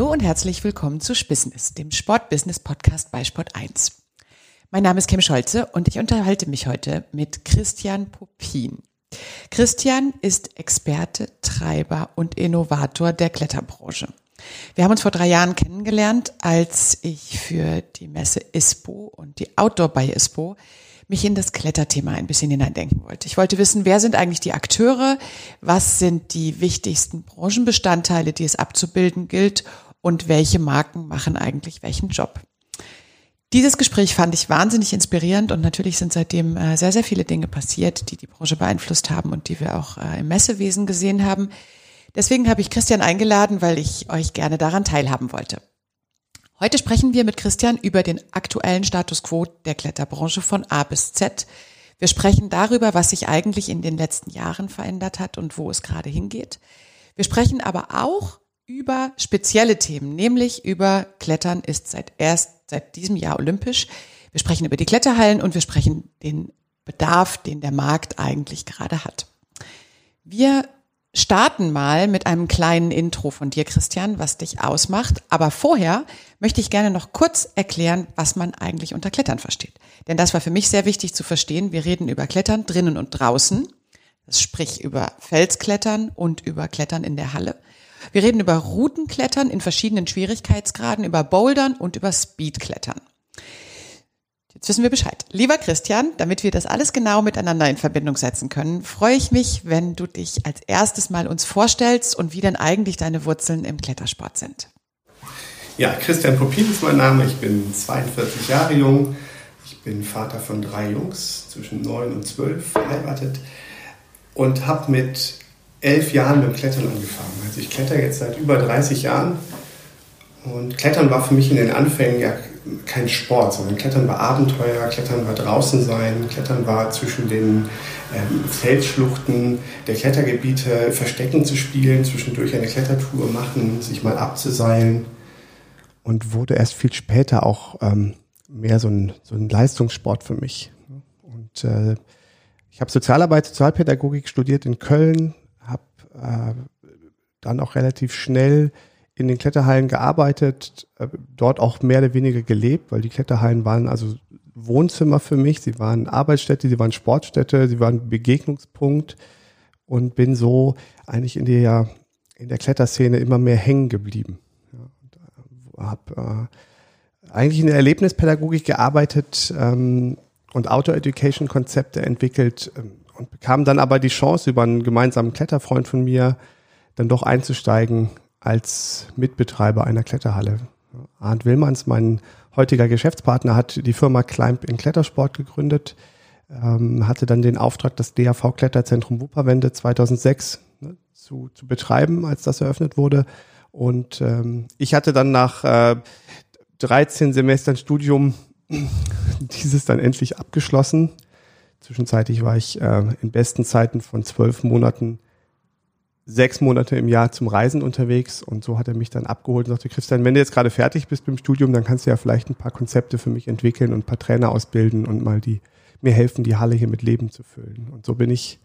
Hallo und herzlich willkommen zu Spissness, dem Sport-Business-Podcast bei Sport 1. Mein Name ist Kim Scholze und ich unterhalte mich heute mit Christian Popin. Christian ist Experte, Treiber und Innovator der Kletterbranche. Wir haben uns vor drei Jahren kennengelernt, als ich für die Messe ISPO und die Outdoor bei ISPO mich in das Kletterthema ein bisschen hineindenken wollte. Ich wollte wissen, wer sind eigentlich die Akteure, was sind die wichtigsten Branchenbestandteile, die es abzubilden gilt und welche Marken machen eigentlich welchen Job. Dieses Gespräch fand ich wahnsinnig inspirierend und natürlich sind seitdem äh, sehr, sehr viele Dinge passiert, die die Branche beeinflusst haben und die wir auch äh, im Messewesen gesehen haben. Deswegen habe ich Christian eingeladen, weil ich euch gerne daran teilhaben wollte. Heute sprechen wir mit Christian über den aktuellen Status quo der Kletterbranche von A bis Z. Wir sprechen darüber, was sich eigentlich in den letzten Jahren verändert hat und wo es gerade hingeht. Wir sprechen aber auch über spezielle Themen, nämlich über Klettern ist seit erst seit diesem Jahr olympisch. Wir sprechen über die Kletterhallen und wir sprechen den Bedarf, den der Markt eigentlich gerade hat. Wir starten mal mit einem kleinen Intro von dir, Christian, was dich ausmacht. Aber vorher möchte ich gerne noch kurz erklären, was man eigentlich unter Klettern versteht. Denn das war für mich sehr wichtig zu verstehen. Wir reden über Klettern drinnen und draußen. Das sprich über Felsklettern und über Klettern in der Halle. Wir reden über Routenklettern in verschiedenen Schwierigkeitsgraden, über Bouldern und über Speedklettern. Jetzt wissen wir Bescheid. Lieber Christian, damit wir das alles genau miteinander in Verbindung setzen können, freue ich mich, wenn du dich als erstes mal uns vorstellst und wie denn eigentlich deine Wurzeln im Klettersport sind. Ja, Christian Popin ist mein Name. Ich bin 42 Jahre jung. Ich bin Vater von drei Jungs, zwischen neun und zwölf, verheiratet und habe mit elf Jahren mit dem Klettern angefangen. Also ich kletter jetzt seit über 30 Jahren und Klettern war für mich in den Anfängen ja kein Sport, sondern Klettern war Abenteuer, Klettern war draußen sein, Klettern war zwischen den ähm, Felsschluchten der Klettergebiete Verstecken zu spielen, zwischendurch eine Klettertour machen, sich mal abzuseilen. Und wurde erst viel später auch ähm, mehr so ein, so ein Leistungssport für mich. Und äh, ich habe Sozialarbeit, Sozialpädagogik studiert in Köln, dann auch relativ schnell in den Kletterhallen gearbeitet, äh, dort auch mehr oder weniger gelebt, weil die Kletterhallen waren also Wohnzimmer für mich, sie waren Arbeitsstätte, sie waren Sportstätte, sie waren Begegnungspunkt und bin so eigentlich in der, in der Kletterszene immer mehr hängen geblieben. Ja, habe äh, eigentlich in der Erlebnispädagogik gearbeitet ähm, und Outdoor-Education-Konzepte entwickelt ähm, und bekam dann aber die Chance, über einen gemeinsamen Kletterfreund von mir dann doch einzusteigen als Mitbetreiber einer Kletterhalle. Arndt Willmanns, mein heutiger Geschäftspartner, hat die Firma Climb in Klettersport gegründet, ähm, hatte dann den Auftrag, das DAV Kletterzentrum Wupperwende 2006 ne, zu, zu betreiben, als das eröffnet wurde. Und ähm, ich hatte dann nach äh, 13 Semestern Studium dieses dann endlich abgeschlossen. Zwischenzeitlich war ich äh, in besten Zeiten von zwölf Monaten sechs Monate im Jahr zum Reisen unterwegs und so hat er mich dann abgeholt und sagte, Christian, wenn du jetzt gerade fertig bist mit dem Studium, dann kannst du ja vielleicht ein paar Konzepte für mich entwickeln und ein paar Trainer ausbilden und mal die, mir helfen, die Halle hier mit Leben zu füllen. Und so bin ich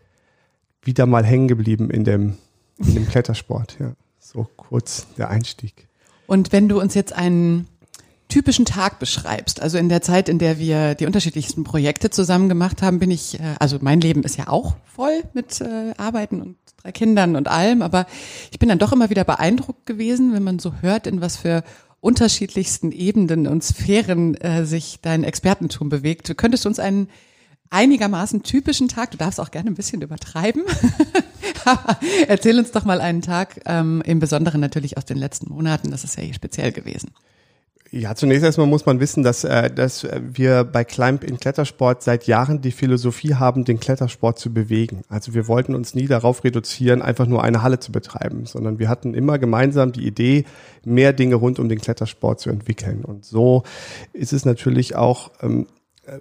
wieder mal hängen geblieben in dem, in dem Klettersport, ja. So kurz der Einstieg. Und wenn du uns jetzt einen typischen Tag beschreibst, also in der Zeit, in der wir die unterschiedlichsten Projekte zusammen gemacht haben, bin ich, äh, also mein Leben ist ja auch voll mit äh, Arbeiten und drei Kindern und allem, aber ich bin dann doch immer wieder beeindruckt gewesen, wenn man so hört, in was für unterschiedlichsten Ebenen und Sphären äh, sich dein Expertentum bewegt. Du könntest uns einen einigermaßen typischen Tag, du darfst auch gerne ein bisschen übertreiben, erzähl uns doch mal einen Tag, ähm, im Besonderen natürlich aus den letzten Monaten, das ist ja hier speziell gewesen. Ja, zunächst erstmal muss man wissen, dass, äh, dass wir bei Climb in Klettersport seit Jahren die Philosophie haben, den Klettersport zu bewegen. Also wir wollten uns nie darauf reduzieren, einfach nur eine Halle zu betreiben, sondern wir hatten immer gemeinsam die Idee, mehr Dinge rund um den Klettersport zu entwickeln. Und so ist es natürlich auch ähm,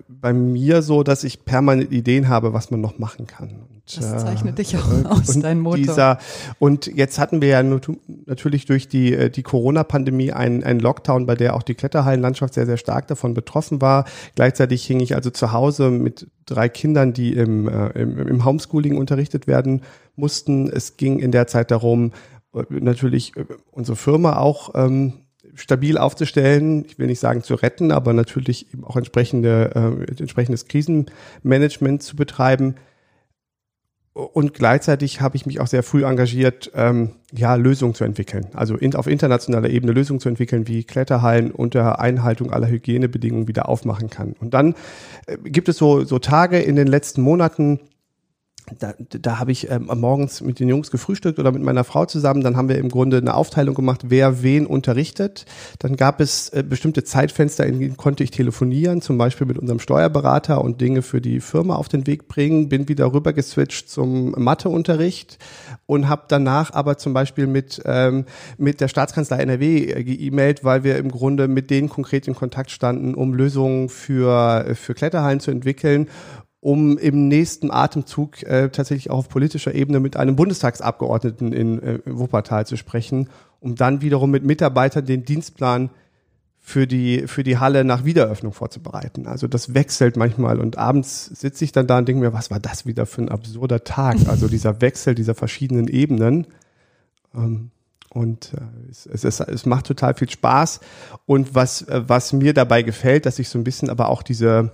bei mir so, dass ich permanent Ideen habe, was man noch machen kann. Das zeichnet dich auch äh, aus, dein Motor. Dieser, und jetzt hatten wir ja natürlich durch die, äh, die Corona-Pandemie einen, einen Lockdown, bei der auch die Kletterhallenlandschaft sehr, sehr stark davon betroffen war. Gleichzeitig hing ich also zu Hause mit drei Kindern, die im, äh, im, im Homeschooling unterrichtet werden mussten. Es ging in der Zeit darum, natürlich äh, unsere Firma auch ähm, stabil aufzustellen. Ich will nicht sagen zu retten, aber natürlich eben auch entsprechende, äh, entsprechendes Krisenmanagement zu betreiben. Und gleichzeitig habe ich mich auch sehr früh engagiert, ähm, ja, Lösungen zu entwickeln. Also in, auf internationaler Ebene Lösungen zu entwickeln, wie Kletterhallen unter Einhaltung aller Hygienebedingungen wieder aufmachen kann. Und dann äh, gibt es so, so Tage in den letzten Monaten, da, da habe ich ähm, morgens mit den Jungs gefrühstückt oder mit meiner Frau zusammen. Dann haben wir im Grunde eine Aufteilung gemacht, wer wen unterrichtet. Dann gab es äh, bestimmte Zeitfenster, in denen konnte ich telefonieren, zum Beispiel mit unserem Steuerberater und Dinge für die Firma auf den Weg bringen. Bin wieder rüber geswitcht zum Matheunterricht und habe danach aber zum Beispiel mit, ähm, mit der Staatskanzlei NRW äh, geemailt, weil wir im Grunde mit denen konkret in Kontakt standen, um Lösungen für, für Kletterhallen zu entwickeln um im nächsten Atemzug äh, tatsächlich auch auf politischer Ebene mit einem Bundestagsabgeordneten in äh, Wuppertal zu sprechen, um dann wiederum mit Mitarbeitern den Dienstplan für die, für die Halle nach Wiederöffnung vorzubereiten. Also das wechselt manchmal und abends sitze ich dann da und denke mir, was war das wieder für ein absurder Tag? Also dieser Wechsel dieser verschiedenen Ebenen. Ähm, und äh, es, es, es, es macht total viel Spaß. Und was, äh, was mir dabei gefällt, dass ich so ein bisschen aber auch diese,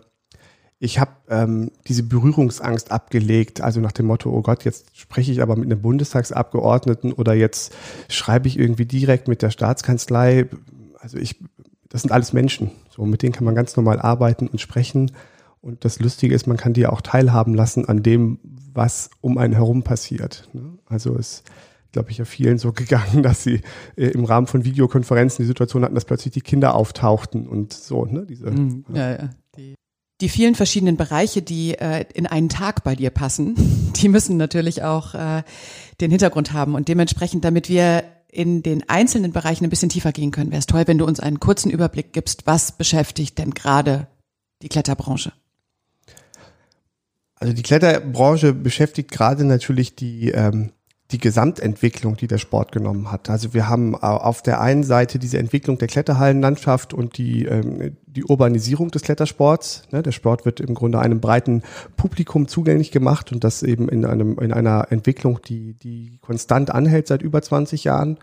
ich habe ähm, diese Berührungsangst abgelegt, also nach dem Motto, oh Gott, jetzt spreche ich aber mit einem Bundestagsabgeordneten oder jetzt schreibe ich irgendwie direkt mit der Staatskanzlei. Also ich, das sind alles Menschen, so mit denen kann man ganz normal arbeiten und sprechen. Und das Lustige ist, man kann die auch teilhaben lassen an dem, was um einen herum passiert. Ne? Also es glaube ich, ja vielen so gegangen, dass sie äh, im Rahmen von Videokonferenzen die Situation hatten, dass plötzlich die Kinder auftauchten und so, ne? Diese, mhm. ja, ja die vielen verschiedenen Bereiche, die äh, in einen Tag bei dir passen, die müssen natürlich auch äh, den Hintergrund haben. Und dementsprechend, damit wir in den einzelnen Bereichen ein bisschen tiefer gehen können, wäre es toll, wenn du uns einen kurzen Überblick gibst, was beschäftigt denn gerade die Kletterbranche? Also die Kletterbranche beschäftigt gerade natürlich die ähm, die Gesamtentwicklung, die der Sport genommen hat. Also wir haben auf der einen Seite diese Entwicklung der Kletterhallenlandschaft und die, ähm, die Urbanisierung des Klettersports. Ne, der Sport wird im Grunde einem breiten Publikum zugänglich gemacht und das eben in, einem, in einer Entwicklung, die, die konstant anhält seit über 20 Jahren.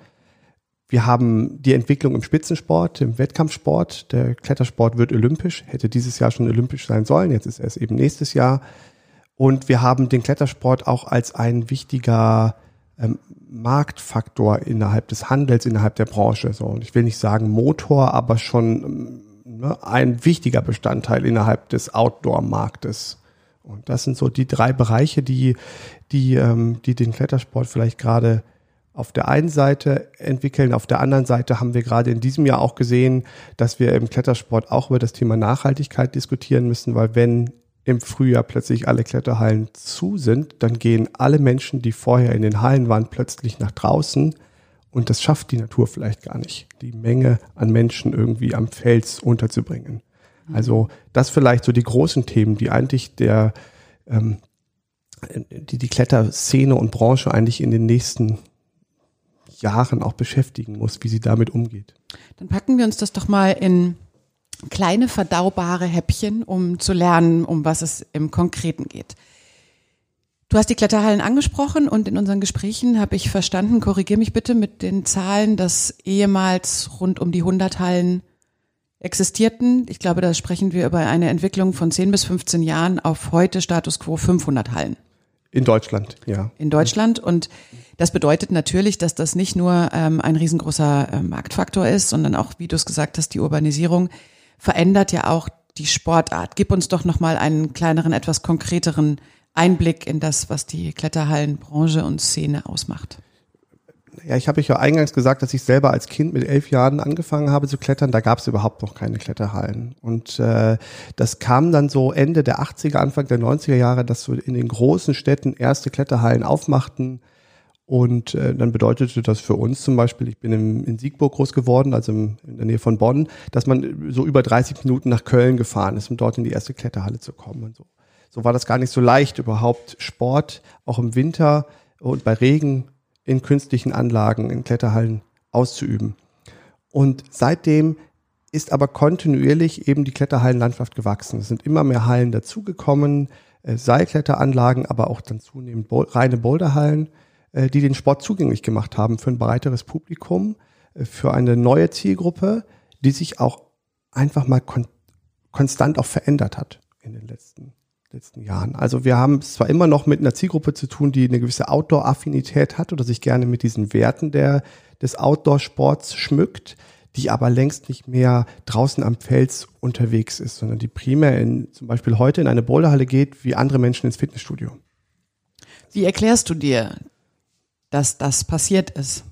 Wir haben die Entwicklung im Spitzensport, im Wettkampfsport. Der Klettersport wird olympisch, hätte dieses Jahr schon olympisch sein sollen, jetzt ist er es eben nächstes Jahr. Und wir haben den Klettersport auch als ein wichtiger ähm, Marktfaktor innerhalb des Handels, innerhalb der Branche. So, und ich will nicht sagen Motor, aber schon ähm, ne, ein wichtiger Bestandteil innerhalb des Outdoor-Marktes. Und das sind so die drei Bereiche, die, die, ähm, die den Klettersport vielleicht gerade auf der einen Seite entwickeln. Auf der anderen Seite haben wir gerade in diesem Jahr auch gesehen, dass wir im Klettersport auch über das Thema Nachhaltigkeit diskutieren müssen, weil wenn im Frühjahr plötzlich alle Kletterhallen zu sind, dann gehen alle Menschen, die vorher in den Hallen waren, plötzlich nach draußen und das schafft die Natur vielleicht gar nicht, die Menge an Menschen irgendwie am Fels unterzubringen. Also das vielleicht so die großen Themen, die eigentlich der ähm, die die Kletterszene und Branche eigentlich in den nächsten Jahren auch beschäftigen muss, wie sie damit umgeht. Dann packen wir uns das doch mal in kleine verdaubare Häppchen, um zu lernen, um was es im Konkreten geht. Du hast die Kletterhallen angesprochen und in unseren Gesprächen habe ich verstanden, korrigier mich bitte mit den Zahlen, dass ehemals rund um die 100 Hallen existierten. Ich glaube, da sprechen wir über eine Entwicklung von 10 bis 15 Jahren auf heute Status quo 500 Hallen. In Deutschland, ja. In Deutschland. Und das bedeutet natürlich, dass das nicht nur ähm, ein riesengroßer äh, Marktfaktor ist, sondern auch, wie du es gesagt hast, die Urbanisierung verändert ja auch die Sportart. Gib uns doch noch mal einen kleineren, etwas konkreteren Einblick in das, was die Kletterhallenbranche und Szene ausmacht. Ja, ich habe ja eingangs gesagt, dass ich selber als Kind mit elf Jahren angefangen habe zu klettern. Da gab es überhaupt noch keine Kletterhallen. Und äh, das kam dann so Ende der 80er, Anfang der 90er Jahre, dass so in den großen Städten erste Kletterhallen aufmachten und äh, dann bedeutete das für uns zum Beispiel, ich bin im, in Siegburg groß geworden, also im, in der Nähe von Bonn, dass man so über 30 Minuten nach Köln gefahren ist, um dort in die erste Kletterhalle zu kommen. Und so. so war das gar nicht so leicht, überhaupt Sport auch im Winter und bei Regen in künstlichen Anlagen, in Kletterhallen auszuüben. Und seitdem ist aber kontinuierlich eben die Kletterhallenlandschaft gewachsen. Es sind immer mehr Hallen dazugekommen, äh, Seilkletteranlagen, aber auch dann zunehmend reine Boulderhallen äh, die den Sport zugänglich gemacht haben für ein breiteres Publikum, äh, für eine neue Zielgruppe, die sich auch einfach mal kon konstant auch verändert hat in den letzten letzten Jahren. Also wir haben es zwar immer noch mit einer Zielgruppe zu tun, die eine gewisse Outdoor-Affinität hat oder sich gerne mit diesen Werten der, des Outdoor-Sports schmückt, die aber längst nicht mehr draußen am Fels unterwegs ist, sondern die primär in, zum Beispiel heute in eine Boulderhalle geht, wie andere Menschen ins Fitnessstudio. Wie erklärst du dir, dass das passiert ist?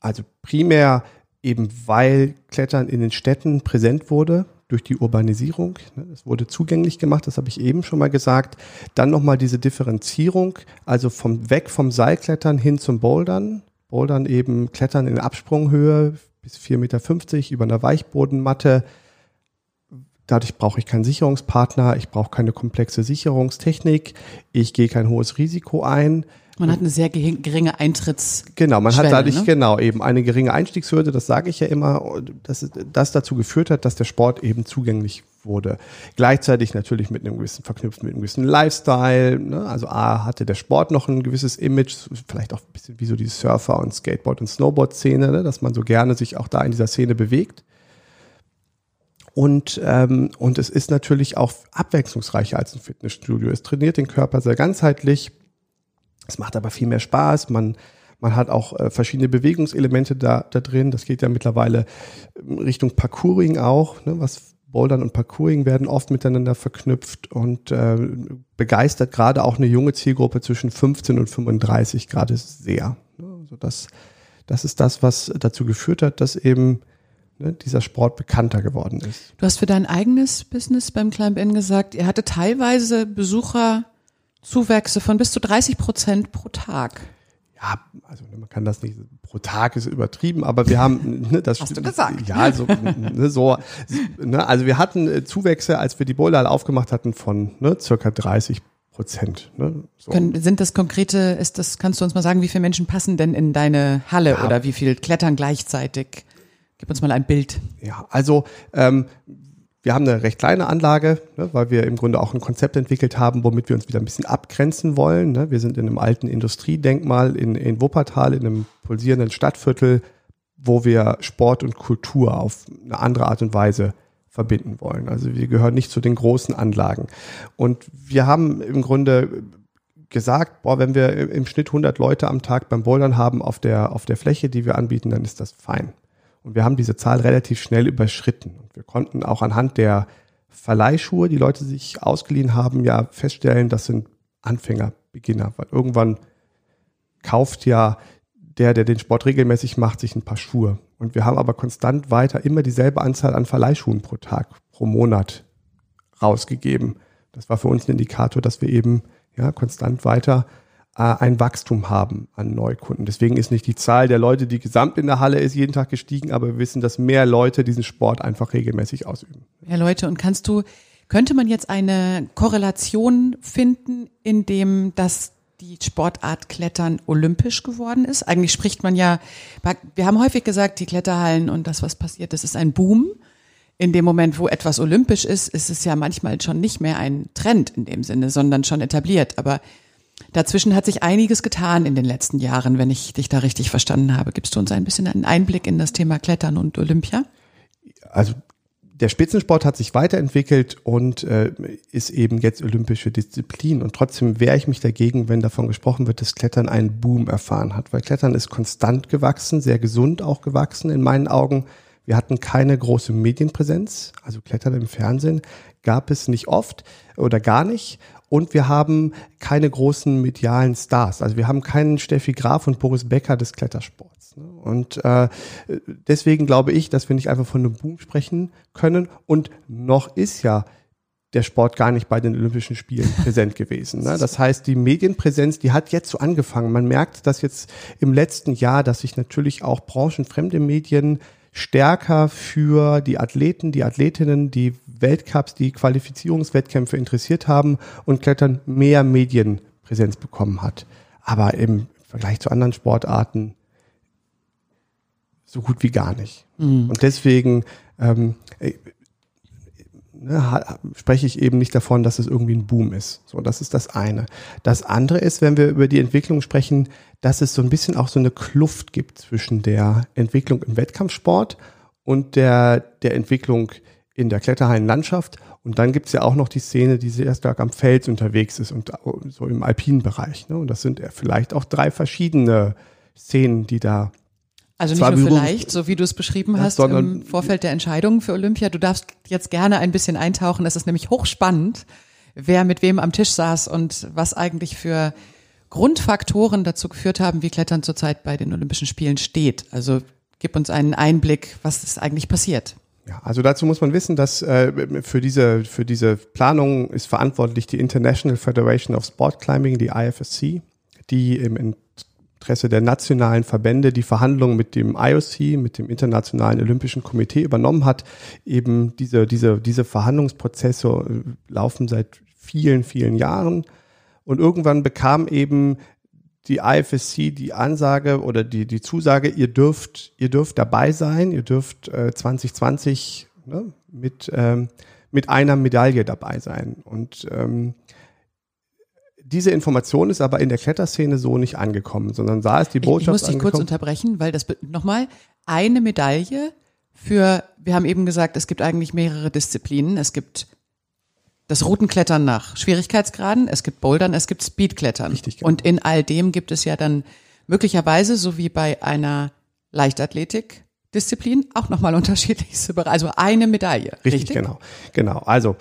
Also primär eben weil Klettern in den Städten präsent wurde durch die Urbanisierung. Ne, es wurde zugänglich gemacht, das habe ich eben schon mal gesagt. Dann nochmal diese Differenzierung, also vom weg vom Seilklettern hin zum Bouldern. Bouldern eben Klettern in Absprunghöhe bis 4,50 Meter über einer Weichbodenmatte. Dadurch brauche ich keinen Sicherungspartner, ich brauche keine komplexe Sicherungstechnik, ich gehe kein hohes Risiko ein. Man hat eine sehr geringe Eintritts. Genau, man hat dadurch ne? genau eben eine geringe Einstiegshürde, das sage ich ja immer, dass das dazu geführt hat, dass der Sport eben zugänglich wurde. Gleichzeitig natürlich mit einem gewissen verknüpft mit einem gewissen Lifestyle. Ne? Also A hatte der Sport noch ein gewisses Image, vielleicht auch ein bisschen wie so die Surfer- und Skateboard- und Snowboard-Szene, ne? dass man so gerne sich auch da in dieser Szene bewegt. Und, ähm, und es ist natürlich auch abwechslungsreicher als ein Fitnessstudio. Es trainiert den Körper sehr ganzheitlich es macht aber viel mehr Spaß. Man, man hat auch äh, verschiedene Bewegungselemente da, da drin. Das geht ja mittlerweile ähm, Richtung Parkouring auch, ne, was Bouldern und Parkouring werden oft miteinander verknüpft und äh, begeistert gerade auch eine junge Zielgruppe zwischen 15 und 35 gerade sehr. Ne? Also das, das ist das, was dazu geführt hat, dass eben ne, dieser Sport bekannter geworden ist. Du hast für dein eigenes Business beim Climb In gesagt, ihr hatte teilweise Besucher Zuwächse von bis zu 30 Prozent pro Tag. Ja, also man kann das nicht, pro Tag ist übertrieben, aber wir haben, ne, das Hast du gesagt? Ja, also, ne, so, ne, also wir hatten äh, Zuwächse, als wir die Boulderhalle aufgemacht hatten, von ne, circa 30 Prozent. Ne, so. Können, sind das konkrete, ist das, kannst du uns mal sagen, wie viele Menschen passen denn in deine Halle ja. oder wie viel klettern gleichzeitig? Gib uns mal ein Bild. Ja, also ähm, wir haben eine recht kleine Anlage, ne, weil wir im Grunde auch ein Konzept entwickelt haben, womit wir uns wieder ein bisschen abgrenzen wollen. Ne. Wir sind in einem alten Industriedenkmal in, in Wuppertal, in einem pulsierenden Stadtviertel, wo wir Sport und Kultur auf eine andere Art und Weise verbinden wollen. Also wir gehören nicht zu den großen Anlagen. Und wir haben im Grunde gesagt, boah, wenn wir im Schnitt 100 Leute am Tag beim Bouldern haben auf der, auf der Fläche, die wir anbieten, dann ist das fein. Und wir haben diese Zahl relativ schnell überschritten. Und wir konnten auch anhand der Verleihschuhe, die Leute sich ausgeliehen haben, ja feststellen, das sind Anfänger, Beginner, weil irgendwann kauft ja der, der den Sport regelmäßig macht, sich ein paar Schuhe. Und wir haben aber konstant weiter immer dieselbe Anzahl an Verleihschuhen pro Tag, pro Monat rausgegeben. Das war für uns ein Indikator, dass wir eben ja konstant weiter ein Wachstum haben an Neukunden. Deswegen ist nicht die Zahl der Leute, die gesamt in der Halle ist, jeden Tag gestiegen, aber wir wissen, dass mehr Leute diesen Sport einfach regelmäßig ausüben. Mehr Leute. Und kannst du, könnte man jetzt eine Korrelation finden, in dem das die Sportart Klettern olympisch geworden ist? Eigentlich spricht man ja, wir haben häufig gesagt, die Kletterhallen und das, was passiert, das ist ein Boom. In dem Moment, wo etwas olympisch ist, ist es ja manchmal schon nicht mehr ein Trend in dem Sinne, sondern schon etabliert. Aber Dazwischen hat sich einiges getan in den letzten Jahren, wenn ich dich da richtig verstanden habe. Gibst du uns ein bisschen einen Einblick in das Thema Klettern und Olympia? Also der Spitzensport hat sich weiterentwickelt und äh, ist eben jetzt olympische Disziplin. Und trotzdem wehre ich mich dagegen, wenn davon gesprochen wird, dass Klettern einen Boom erfahren hat. Weil Klettern ist konstant gewachsen, sehr gesund auch gewachsen in meinen Augen. Wir hatten keine große Medienpräsenz, also Klettern im Fernsehen gab es nicht oft oder gar nicht. Und wir haben keine großen medialen Stars. Also wir haben keinen Steffi Graf und Boris Becker des Klettersports. Ne? Und äh, deswegen glaube ich, dass wir nicht einfach von einem Boom sprechen können. Und noch ist ja der Sport gar nicht bei den Olympischen Spielen präsent gewesen. Ne? Das heißt, die Medienpräsenz, die hat jetzt so angefangen. Man merkt das jetzt im letzten Jahr, dass sich natürlich auch branchenfremde Medien stärker für die Athleten, die Athletinnen, die Weltcups, die Qualifizierungswettkämpfe interessiert haben und Klettern mehr Medienpräsenz bekommen hat. Aber im Vergleich zu anderen Sportarten so gut wie gar nicht. Mhm. Und deswegen, ähm, ne, spreche ich eben nicht davon, dass es irgendwie ein Boom ist. So, das ist das eine. Das andere ist, wenn wir über die Entwicklung sprechen, dass es so ein bisschen auch so eine Kluft gibt zwischen der Entwicklung im Wettkampfsport und der, der Entwicklung in der Kletterhallenlandschaft. Und dann gibt's ja auch noch die Szene, die sehr stark am Fels unterwegs ist und so im alpinen Bereich. Ne? Und das sind vielleicht auch drei verschiedene Szenen, die da also nicht nur vielleicht, so wie du es beschrieben hast im Vorfeld der Entscheidung für Olympia. Du darfst jetzt gerne ein bisschen eintauchen. Es ist nämlich hochspannend, wer mit wem am Tisch saß und was eigentlich für Grundfaktoren dazu geführt haben, wie Klettern zurzeit bei den Olympischen Spielen steht. Also gib uns einen Einblick, was ist eigentlich passiert. Ja, also dazu muss man wissen, dass äh, für diese für diese Planung ist verantwortlich die International Federation of Sport Climbing, die IFSC, die im Interesse der nationalen Verbände die Verhandlungen mit dem IOC, mit dem Internationalen Olympischen Komitee übernommen hat. Eben diese diese diese Verhandlungsprozesse äh, laufen seit vielen vielen Jahren und irgendwann bekam eben die IFSC die Ansage oder die, die Zusage, ihr dürft, ihr dürft dabei sein, ihr dürft äh, 2020 ne, mit, ähm, mit einer Medaille dabei sein. Und ähm, diese Information ist aber in der Kletterszene so nicht angekommen, sondern da ist die Botschaft. Ich, ich muss dich kurz unterbrechen, weil das nochmal eine Medaille für, wir haben eben gesagt, es gibt eigentlich mehrere Disziplinen. Es gibt das Routenklettern nach Schwierigkeitsgraden, es gibt Bouldern, es gibt Speedklettern. Richtig, genau. Und in all dem gibt es ja dann möglicherweise, so wie bei einer Leichtathletik, Disziplin auch nochmal unterschiedlichste Bereiche, also eine Medaille. Richtig, richtig, genau. Genau. Also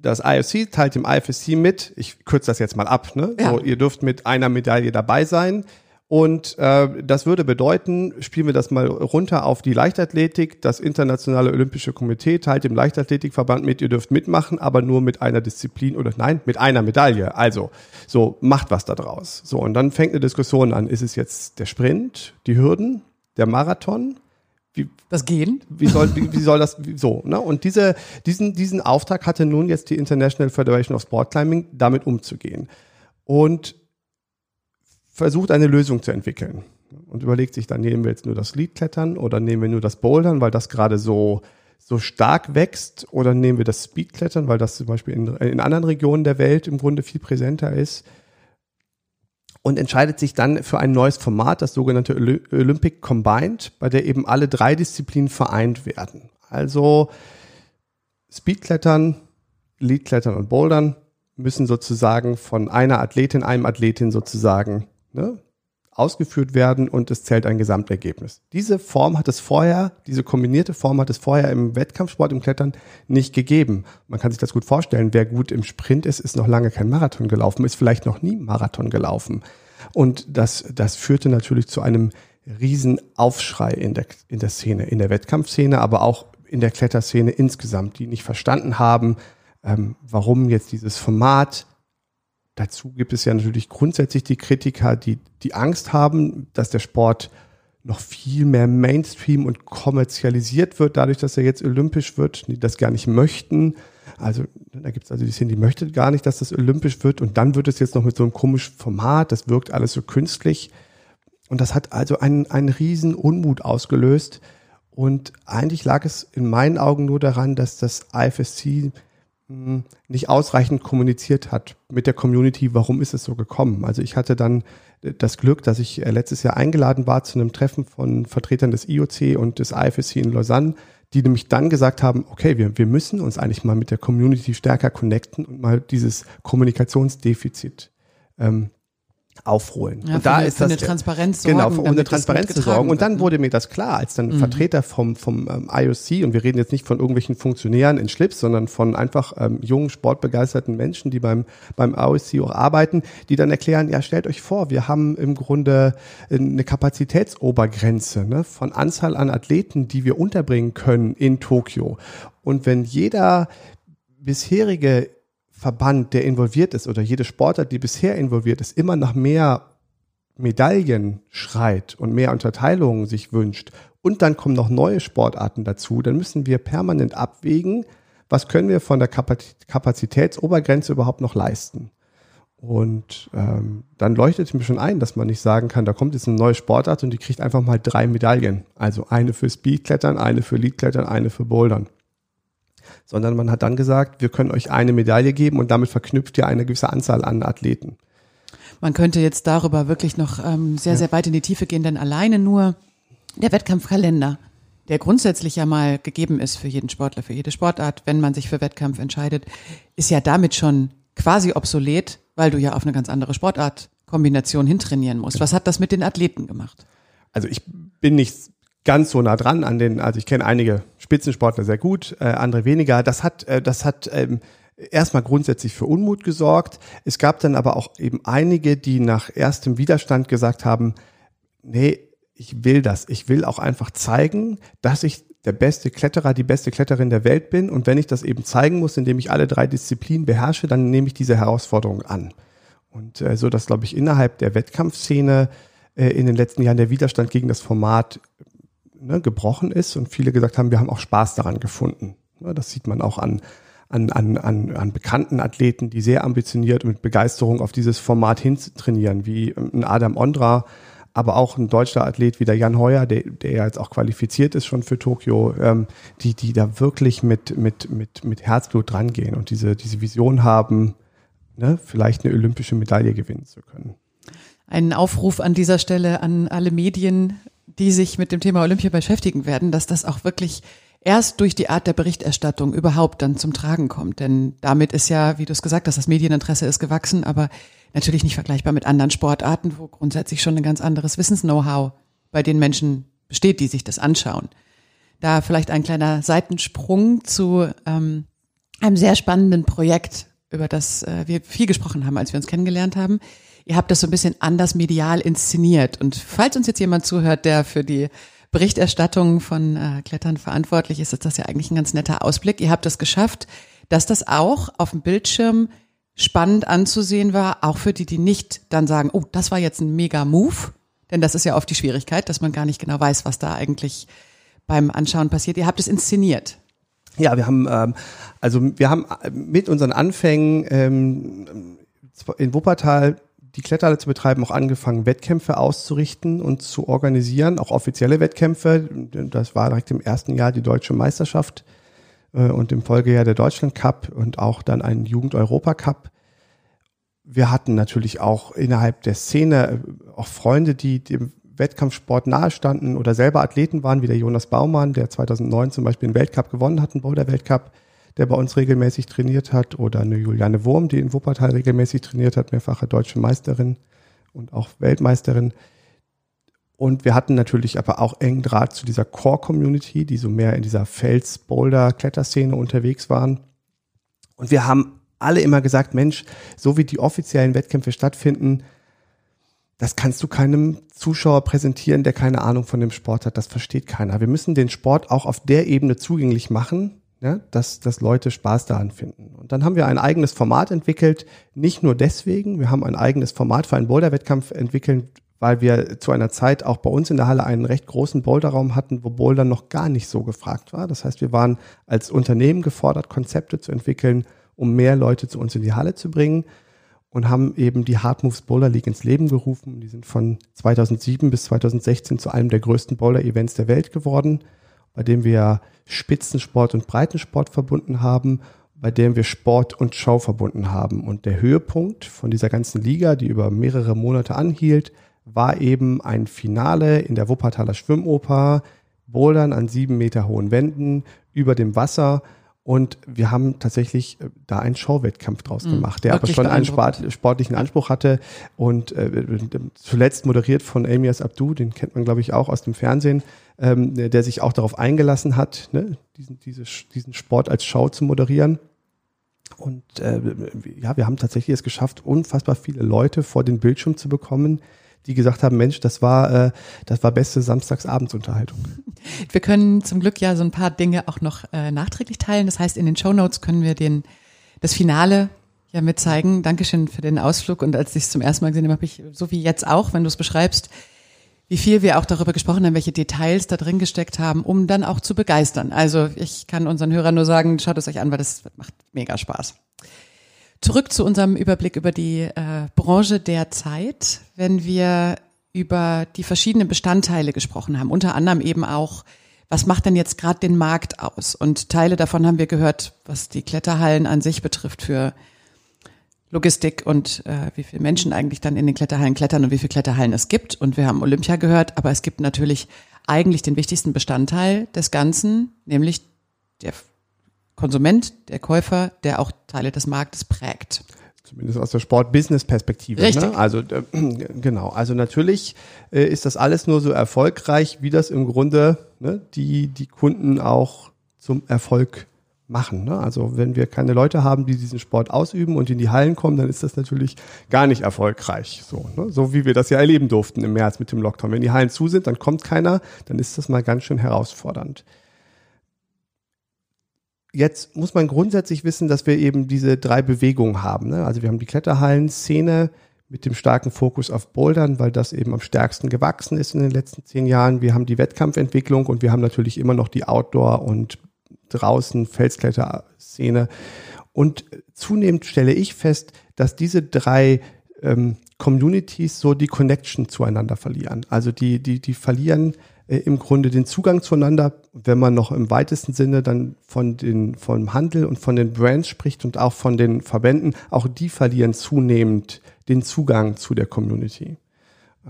das IFC teilt dem IFSC mit, ich kürze das jetzt mal ab, ne? Ja. So, ihr dürft mit einer Medaille dabei sein. Und äh, das würde bedeuten, spielen wir das mal runter auf die Leichtathletik. Das Internationale Olympische Komitee teilt dem Leichtathletikverband mit, ihr dürft mitmachen, aber nur mit einer Disziplin oder nein, mit einer Medaille. Also, so, macht was da draus. So, und dann fängt eine Diskussion an. Ist es jetzt der Sprint, die Hürden, der Marathon? Wie, das Gehen? Wie soll, wie, wie soll das, wie, so, ne? Und diese, diesen, diesen Auftrag hatte nun jetzt die International Federation of Sport Climbing, damit umzugehen. Und versucht eine Lösung zu entwickeln und überlegt sich dann, nehmen wir jetzt nur das Leadklettern oder nehmen wir nur das Bouldern, weil das gerade so, so stark wächst oder nehmen wir das Speedklettern, weil das zum Beispiel in, in anderen Regionen der Welt im Grunde viel präsenter ist und entscheidet sich dann für ein neues Format, das sogenannte Olympic Combined, bei der eben alle drei Disziplinen vereint werden. Also Speedklettern, Leadklettern und Bouldern müssen sozusagen von einer Athletin, einem Athletin sozusagen ne, ausgeführt werden und es zählt ein Gesamtergebnis. Diese Form hat es vorher, diese kombinierte Form hat es vorher im Wettkampfsport, im Klettern nicht gegeben. Man kann sich das gut vorstellen. Wer gut im Sprint ist, ist noch lange kein Marathon gelaufen, ist vielleicht noch nie Marathon gelaufen. Und das, das führte natürlich zu einem riesen Aufschrei in der, in der Szene, in der Wettkampfszene, aber auch in der Kletterszene insgesamt, die nicht verstanden haben, ähm, warum jetzt dieses Format Dazu gibt es ja natürlich grundsätzlich die Kritiker, die die Angst haben, dass der Sport noch viel mehr Mainstream und kommerzialisiert wird, dadurch, dass er jetzt olympisch wird, die das gar nicht möchten. Also da gibt es also die Szene, die möchte gar nicht, dass das olympisch wird und dann wird es jetzt noch mit so einem komischen Format, das wirkt alles so künstlich. Und das hat also einen, einen riesen Unmut ausgelöst. Und eigentlich lag es in meinen Augen nur daran, dass das IFSC nicht ausreichend kommuniziert hat mit der Community, warum ist es so gekommen. Also ich hatte dann das Glück, dass ich äh, letztes Jahr eingeladen war zu einem Treffen von Vertretern des IOC und des IFSC in Lausanne, die nämlich dann gesagt haben, okay, wir, wir müssen uns eigentlich mal mit der Community stärker connecten und mal dieses Kommunikationsdefizit ähm, aufholen. Ja, und da eine, ist das eine Transparenz sorgen, genau, um eine Transparenz zu sorgen. Und dann wird, ne? wurde mir das klar, als dann mhm. Vertreter vom vom ähm, IOC und wir reden jetzt nicht von irgendwelchen Funktionären in Schlips, sondern von einfach ähm, jungen sportbegeisterten Menschen, die beim beim IOC auch arbeiten, die dann erklären: Ja, stellt euch vor, wir haben im Grunde eine Kapazitätsobergrenze ne, von Anzahl an Athleten, die wir unterbringen können in Tokio. Und wenn jeder bisherige Verband, der involviert ist oder jede Sportart, die bisher involviert ist, immer nach mehr Medaillen schreit und mehr Unterteilungen sich wünscht und dann kommen noch neue Sportarten dazu, dann müssen wir permanent abwägen, was können wir von der Kapazitätsobergrenze überhaupt noch leisten. Und ähm, dann leuchtet mir schon ein, dass man nicht sagen kann, da kommt jetzt eine neue Sportart und die kriegt einfach mal drei Medaillen. Also eine für Speedklettern, eine für Leadklettern, eine für Bouldern. Sondern man hat dann gesagt, wir können euch eine Medaille geben und damit verknüpft ihr eine gewisse Anzahl an Athleten. Man könnte jetzt darüber wirklich noch ähm, sehr, sehr weit in die Tiefe gehen, denn alleine nur der Wettkampfkalender, der grundsätzlich ja mal gegeben ist für jeden Sportler, für jede Sportart, wenn man sich für Wettkampf entscheidet, ist ja damit schon quasi obsolet, weil du ja auf eine ganz andere Sportartkombination hintrainieren musst. Was hat das mit den Athleten gemacht? Also ich bin nicht ganz so nah dran an den, also ich kenne einige Spitzensportler sehr gut, äh, andere weniger. Das hat, äh, das hat ähm, erstmal grundsätzlich für Unmut gesorgt. Es gab dann aber auch eben einige, die nach erstem Widerstand gesagt haben, nee, ich will das. Ich will auch einfach zeigen, dass ich der beste Kletterer, die beste Kletterin der Welt bin. Und wenn ich das eben zeigen muss, indem ich alle drei Disziplinen beherrsche, dann nehme ich diese Herausforderung an. Und äh, so, dass, glaube ich, innerhalb der Wettkampfszene äh, in den letzten Jahren der Widerstand gegen das Format ne, gebrochen ist und viele gesagt haben, wir haben auch Spaß daran gefunden. Das sieht man auch an, an, an, an, an bekannten Athleten, die sehr ambitioniert und mit Begeisterung auf dieses Format hin trainieren, wie ähm, ein Adam Ondra, aber auch ein deutscher Athlet wie der Jan Heuer, der, der ja jetzt auch qualifiziert ist schon für Tokio, ähm, die, die da wirklich mit, mit, mit, mit Herzblut drangehen und diese, diese Vision haben, ne, vielleicht eine olympische Medaille gewinnen zu können. Ein Aufruf an dieser Stelle an alle Medien, die sich mit dem Thema Olympia beschäftigen werden, dass das auch wirklich erst durch die Art der Berichterstattung überhaupt dann zum Tragen kommt. Denn damit ist ja, wie du es gesagt hast, das Medieninteresse ist gewachsen, aber natürlich nicht vergleichbar mit anderen Sportarten, wo grundsätzlich schon ein ganz anderes Wissens-Know-how bei den Menschen besteht, die sich das anschauen. Da vielleicht ein kleiner Seitensprung zu ähm, einem sehr spannenden Projekt, über das äh, wir viel gesprochen haben, als wir uns kennengelernt haben. Ihr habt das so ein bisschen anders medial inszeniert. Und falls uns jetzt jemand zuhört, der für die Berichterstattung von äh, Klettern verantwortlich ist, ist das ja eigentlich ein ganz netter Ausblick. Ihr habt es geschafft, dass das auch auf dem Bildschirm spannend anzusehen war, auch für die, die nicht dann sagen, oh, das war jetzt ein mega Move, denn das ist ja oft die Schwierigkeit, dass man gar nicht genau weiß, was da eigentlich beim Anschauen passiert. Ihr habt es inszeniert. Ja, wir haben ähm, also wir haben mit unseren Anfängen ähm, in Wuppertal die Kletterhalle zu betreiben, auch angefangen, Wettkämpfe auszurichten und zu organisieren, auch offizielle Wettkämpfe. Das war direkt im ersten Jahr die deutsche Meisterschaft äh, und im Folgejahr der Deutschland Cup und auch dann ein Jugend-Europa Cup. Wir hatten natürlich auch innerhalb der Szene äh, auch Freunde, die dem Wettkampfsport nahestanden oder selber Athleten waren, wie der Jonas Baumann, der 2009 zum Beispiel den Weltcup gewonnen hat, den Boulder-Weltcup der bei uns regelmäßig trainiert hat, oder eine Juliane Wurm, die in Wuppertal regelmäßig trainiert hat, mehrfache deutsche Meisterin und auch Weltmeisterin. Und wir hatten natürlich aber auch engen Draht zu dieser Core-Community, die so mehr in dieser Fels-Boulder-Kletterszene unterwegs waren. Und wir haben alle immer gesagt, Mensch, so wie die offiziellen Wettkämpfe stattfinden, das kannst du keinem Zuschauer präsentieren, der keine Ahnung von dem Sport hat. Das versteht keiner. Wir müssen den Sport auch auf der Ebene zugänglich machen, ja, dass, dass Leute Spaß daran finden. Und dann haben wir ein eigenes Format entwickelt, nicht nur deswegen, wir haben ein eigenes Format für einen Boulder-Wettkampf entwickelt, weil wir zu einer Zeit auch bei uns in der Halle einen recht großen Boulderraum hatten, wo Boulder noch gar nicht so gefragt war. Das heißt, wir waren als Unternehmen gefordert, Konzepte zu entwickeln, um mehr Leute zu uns in die Halle zu bringen und haben eben die Hard Moves Boulder League ins Leben gerufen. Die sind von 2007 bis 2016 zu einem der größten Boulder-Events der Welt geworden bei dem wir Spitzensport und Breitensport verbunden haben, bei dem wir Sport und Show verbunden haben. Und der Höhepunkt von dieser ganzen Liga, die über mehrere Monate anhielt, war eben ein Finale in der Wuppertaler Schwimmoper, Bouldern an sieben Meter hohen Wänden, über dem Wasser und wir haben tatsächlich äh, da einen Showwettkampf draus mhm, gemacht, der aber schon einen Sport, sportlichen Anspruch hatte. Und äh, zuletzt moderiert von Amias Abdu, den kennt man glaube ich auch aus dem Fernsehen, ähm, der sich auch darauf eingelassen hat, ne, diesen, diese, diesen Sport als Show zu moderieren. Und äh, ja, wir haben tatsächlich es geschafft, unfassbar viele Leute vor den Bildschirm zu bekommen, die gesagt haben, Mensch, das war, äh, das war beste Samstagabendsunterhaltung. Wir können zum Glück ja so ein paar Dinge auch noch äh, nachträglich teilen. Das heißt, in den Show Notes können wir den, das Finale ja mit zeigen. Dankeschön für den Ausflug. Und als ich es zum ersten Mal gesehen habe, habe ich, so wie jetzt auch, wenn du es beschreibst, wie viel wir auch darüber gesprochen haben, welche Details da drin gesteckt haben, um dann auch zu begeistern. Also ich kann unseren Hörern nur sagen, schaut es euch an, weil das macht mega Spaß. Zurück zu unserem Überblick über die äh, Branche der Zeit, wenn wir über die verschiedenen Bestandteile gesprochen haben, unter anderem eben auch, Was macht denn jetzt gerade den Markt aus? Und Teile davon haben wir gehört, was die Kletterhallen an sich betrifft für Logistik und äh, wie viele Menschen eigentlich dann in den Kletterhallen klettern und wie viele Kletterhallen es gibt. Und wir haben Olympia gehört, aber es gibt natürlich eigentlich den wichtigsten Bestandteil des Ganzen, nämlich der Konsument, der Käufer, der auch Teile des Marktes prägt. Zumindest aus der Sport-Business-Perspektive. Ne? Also äh, genau. Also natürlich äh, ist das alles nur so erfolgreich, wie das im Grunde ne, die die Kunden auch zum Erfolg machen. Ne? Also wenn wir keine Leute haben, die diesen Sport ausüben und in die Hallen kommen, dann ist das natürlich gar nicht erfolgreich. So, ne? so wie wir das ja erleben durften im März mit dem Lockdown. Wenn die Hallen zu sind, dann kommt keiner, dann ist das mal ganz schön herausfordernd. Jetzt muss man grundsätzlich wissen, dass wir eben diese drei Bewegungen haben. Ne? Also wir haben die Kletterhallen-Szene mit dem starken Fokus auf Bouldern, weil das eben am stärksten gewachsen ist in den letzten zehn Jahren. Wir haben die Wettkampfentwicklung und wir haben natürlich immer noch die Outdoor- und draußen Felskletter-Szene. Und zunehmend stelle ich fest, dass diese drei ähm, Communities so die Connection zueinander verlieren. Also die, die, die verlieren im Grunde den Zugang zueinander, wenn man noch im weitesten Sinne dann von den, vom Handel und von den Brands spricht und auch von den Verbänden, auch die verlieren zunehmend den Zugang zu der Community.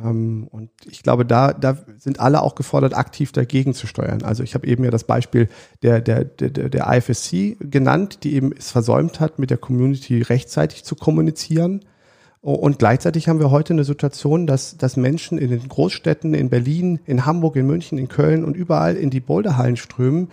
Ähm, und ich glaube, da, da sind alle auch gefordert, aktiv dagegen zu steuern. Also ich habe eben ja das Beispiel der, der, der, der IFSC genannt, die eben es versäumt hat, mit der Community rechtzeitig zu kommunizieren. Und gleichzeitig haben wir heute eine Situation, dass, dass Menschen in den Großstädten, in Berlin, in Hamburg, in München, in Köln und überall in die Boulderhallen strömen,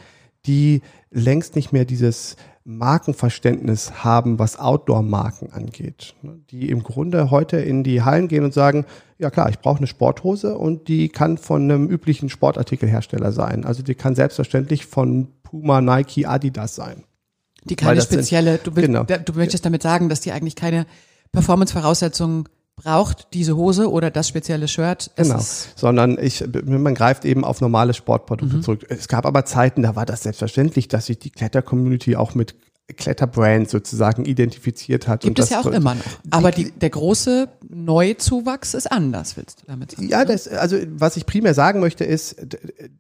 die längst nicht mehr dieses Markenverständnis haben, was Outdoor-Marken angeht. Die im Grunde heute in die Hallen gehen und sagen, ja klar, ich brauche eine Sporthose und die kann von einem üblichen Sportartikelhersteller sein. Also die kann selbstverständlich von Puma, Nike, Adidas sein. Die keine spezielle, du, willst, genau. du möchtest damit sagen, dass die eigentlich keine Performance-Voraussetzungen braucht diese Hose oder das spezielle Shirt. Es genau, sondern ich, man greift eben auf normale Sportprodukte mhm. zurück. Es gab aber Zeiten, da war das selbstverständlich, dass sich die Kletter-Community auch mit Kletterbrand sozusagen identifiziert hat. Gibt es ja auch immer noch. Aber die, der große Neuzuwachs ist anders, willst du damit sagen? Ja, das, also was ich primär sagen möchte ist,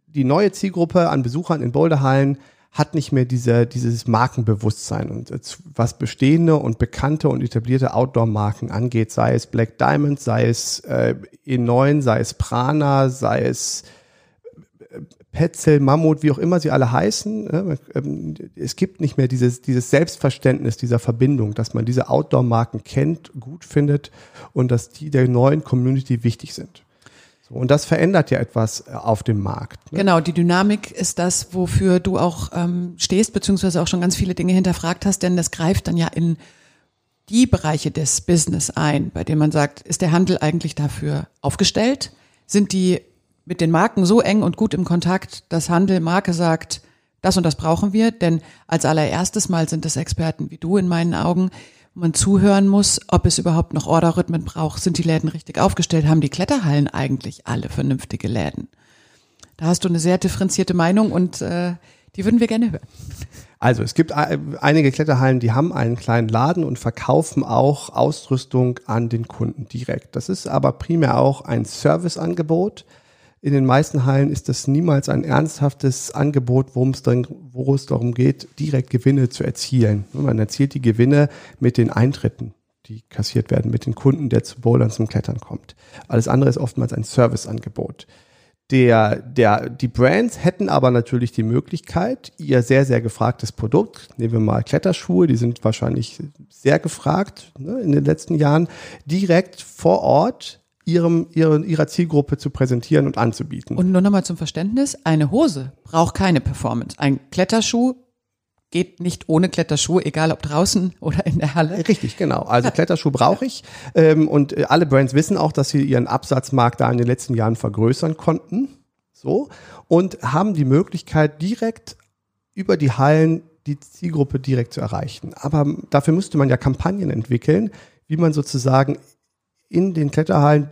die neue Zielgruppe an Besuchern in Boulderhallen hat nicht mehr diese, dieses Markenbewusstsein. Und was bestehende und bekannte und etablierte Outdoor-Marken angeht, sei es Black Diamond, sei es äh, E9, sei es Prana, sei es äh, Petzel, Mammut, wie auch immer sie alle heißen. Ne? Ähm, es gibt nicht mehr dieses, dieses Selbstverständnis dieser Verbindung, dass man diese Outdoor-Marken kennt, gut findet und dass die der neuen Community wichtig sind. Und das verändert ja etwas äh, auf dem Markt. Ne? Genau, die Dynamik ist das, wofür du auch ähm, stehst, beziehungsweise auch schon ganz viele Dinge hinterfragt hast, denn das greift dann ja in die Bereiche des Business ein, bei denen man sagt, ist der Handel eigentlich dafür aufgestellt? Sind die mit den Marken so eng und gut im Kontakt, dass Handel Marke sagt, das und das brauchen wir? Denn als allererstes Mal sind es Experten wie du in meinen Augen, man zuhören muss, ob es überhaupt noch Orderrhythmen braucht. Sind die Läden richtig aufgestellt? Haben die Kletterhallen eigentlich alle vernünftige Läden? Da hast du eine sehr differenzierte Meinung und äh, die würden wir gerne hören. Also es gibt einige Kletterhallen, die haben einen kleinen Laden und verkaufen auch Ausrüstung an den Kunden direkt. Das ist aber primär auch ein Serviceangebot. In den meisten Hallen ist das niemals ein ernsthaftes Angebot, worum es, dann, wo es darum geht, direkt Gewinne zu erzielen. Man erzielt die Gewinne mit den Eintritten, die kassiert werden, mit den Kunden, der zu Bouldern zum Klettern kommt. Alles andere ist oftmals ein Serviceangebot. Der, der, die Brands hätten aber natürlich die Möglichkeit, ihr sehr, sehr gefragtes Produkt, nehmen wir mal Kletterschuhe, die sind wahrscheinlich sehr gefragt ne, in den letzten Jahren, direkt vor Ort ihrem, ihren, ihrer Zielgruppe zu präsentieren und anzubieten. Und nur nochmal zum Verständnis, eine Hose braucht keine Performance. Ein Kletterschuh geht nicht ohne Kletterschuh, egal ob draußen oder in der Halle. Richtig, genau. Also Kletterschuh brauche ich. Ähm, und äh, alle Brands wissen auch, dass sie ihren Absatzmarkt da in den letzten Jahren vergrößern konnten. So. Und haben die Möglichkeit, direkt über die Hallen die Zielgruppe direkt zu erreichen. Aber dafür müsste man ja Kampagnen entwickeln, wie man sozusagen in den Kletterhallen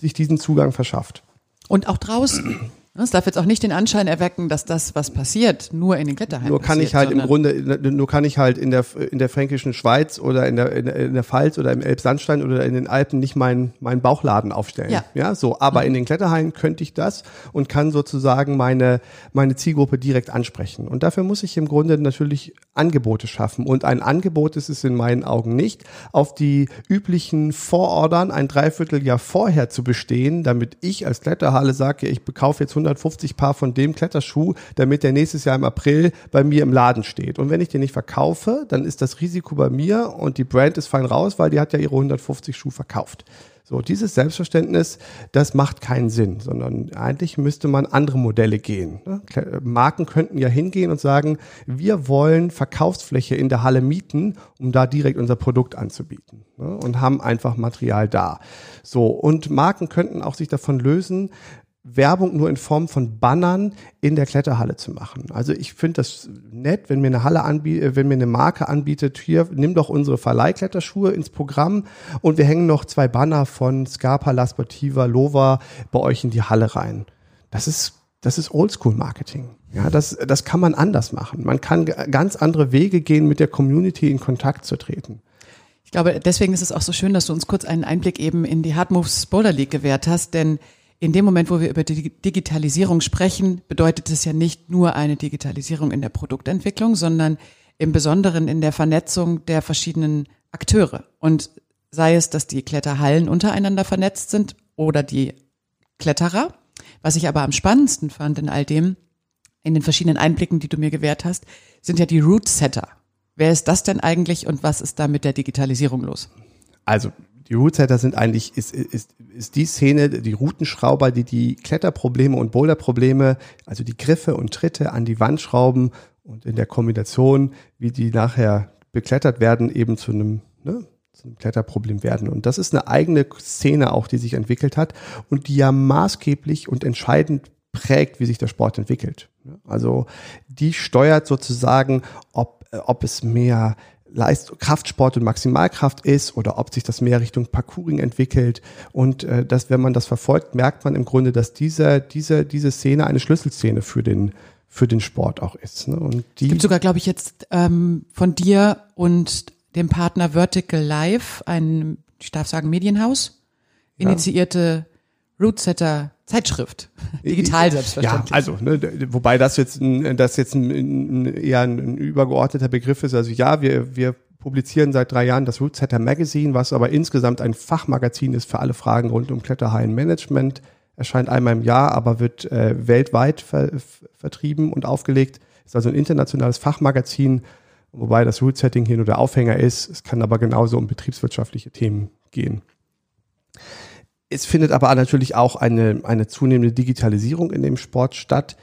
sich diesen Zugang verschafft. Und auch draußen. Es darf jetzt auch nicht den Anschein erwecken, dass das, was passiert, nur in den Kletterheimen Nur kann passiert, ich halt im Grunde, nur kann ich halt in der, in der fränkischen Schweiz oder in der, in der, in der Pfalz oder im Elbsandstein oder in den Alpen nicht meinen, meinen Bauchladen aufstellen. Ja. ja so. Aber mhm. in den Kletterhallen könnte ich das und kann sozusagen meine, meine Zielgruppe direkt ansprechen. Und dafür muss ich im Grunde natürlich Angebote schaffen. Und ein Angebot ist es in meinen Augen nicht, auf die üblichen Vorordern ein Dreivierteljahr vorher zu bestehen, damit ich als Kletterhalle sage, ich bekaufe jetzt 150 Paar von dem Kletterschuh, damit der nächstes Jahr im April bei mir im Laden steht. Und wenn ich den nicht verkaufe, dann ist das Risiko bei mir und die Brand ist fein raus, weil die hat ja ihre 150 Schuh verkauft. So, dieses Selbstverständnis, das macht keinen Sinn, sondern eigentlich müsste man andere Modelle gehen. Ne? Marken könnten ja hingehen und sagen, wir wollen Verkaufsfläche in der Halle mieten, um da direkt unser Produkt anzubieten ne? und haben einfach Material da. So, und Marken könnten auch sich davon lösen, Werbung nur in Form von Bannern in der Kletterhalle zu machen. Also ich finde das nett, wenn mir eine Halle anbietet, äh, wenn mir eine Marke anbietet, hier, nimm doch unsere Verleihkletterschuhe ins Programm und wir hängen noch zwei Banner von Scarpa, La Sportiva, Lova bei euch in die Halle rein. Das ist, das ist Oldschool-Marketing. Ja, das, das kann man anders machen. Man kann ganz andere Wege gehen, mit der Community in Kontakt zu treten. Ich glaube, deswegen ist es auch so schön, dass du uns kurz einen Einblick eben in die Hard Moves Boulder League gewährt hast, denn in dem Moment, wo wir über die Digitalisierung sprechen, bedeutet es ja nicht nur eine Digitalisierung in der Produktentwicklung, sondern im Besonderen in der Vernetzung der verschiedenen Akteure. Und sei es, dass die Kletterhallen untereinander vernetzt sind oder die Kletterer. Was ich aber am spannendsten fand in all dem, in den verschiedenen Einblicken, die du mir gewährt hast, sind ja die Root Setter. Wer ist das denn eigentlich und was ist da mit der Digitalisierung los? Also die Rootsetter sind eigentlich, ist, ist, ist die Szene, die Routenschrauber, die die Kletterprobleme und Boulderprobleme, also die Griffe und Tritte an die Wand schrauben und in der Kombination, wie die nachher beklettert werden, eben zu einem, ne, zu einem Kletterproblem werden. Und das ist eine eigene Szene auch, die sich entwickelt hat und die ja maßgeblich und entscheidend prägt, wie sich der Sport entwickelt. Also die steuert sozusagen, ob, ob es mehr Leist Kraftsport und Maximalkraft ist oder ob sich das mehr Richtung Parkouring entwickelt. Und äh, dass, wenn man das verfolgt, merkt man im Grunde, dass diese, diese, diese Szene eine Schlüsselszene für den, für den Sport auch ist. Ne? Und die es gibt sogar, glaube ich, jetzt ähm, von dir und dem Partner Vertical Live, ein, ich darf sagen, Medienhaus, initiierte. Rootsetter Zeitschrift, digital selbstverständlich. Ja, also, ne, wobei das jetzt, ein, das jetzt ein, ein, eher ein, übergeordneter Begriff ist. Also ja, wir, wir publizieren seit drei Jahren das Rootsetter Magazine, was aber insgesamt ein Fachmagazin ist für alle Fragen rund um Kletterhallenmanagement. Erscheint einmal im Jahr, aber wird äh, weltweit ver vertrieben und aufgelegt. Ist also ein internationales Fachmagazin, wobei das Root-Setting hier nur der Aufhänger ist. Es kann aber genauso um betriebswirtschaftliche Themen gehen. Es findet aber natürlich auch eine, eine zunehmende Digitalisierung in dem Sport statt.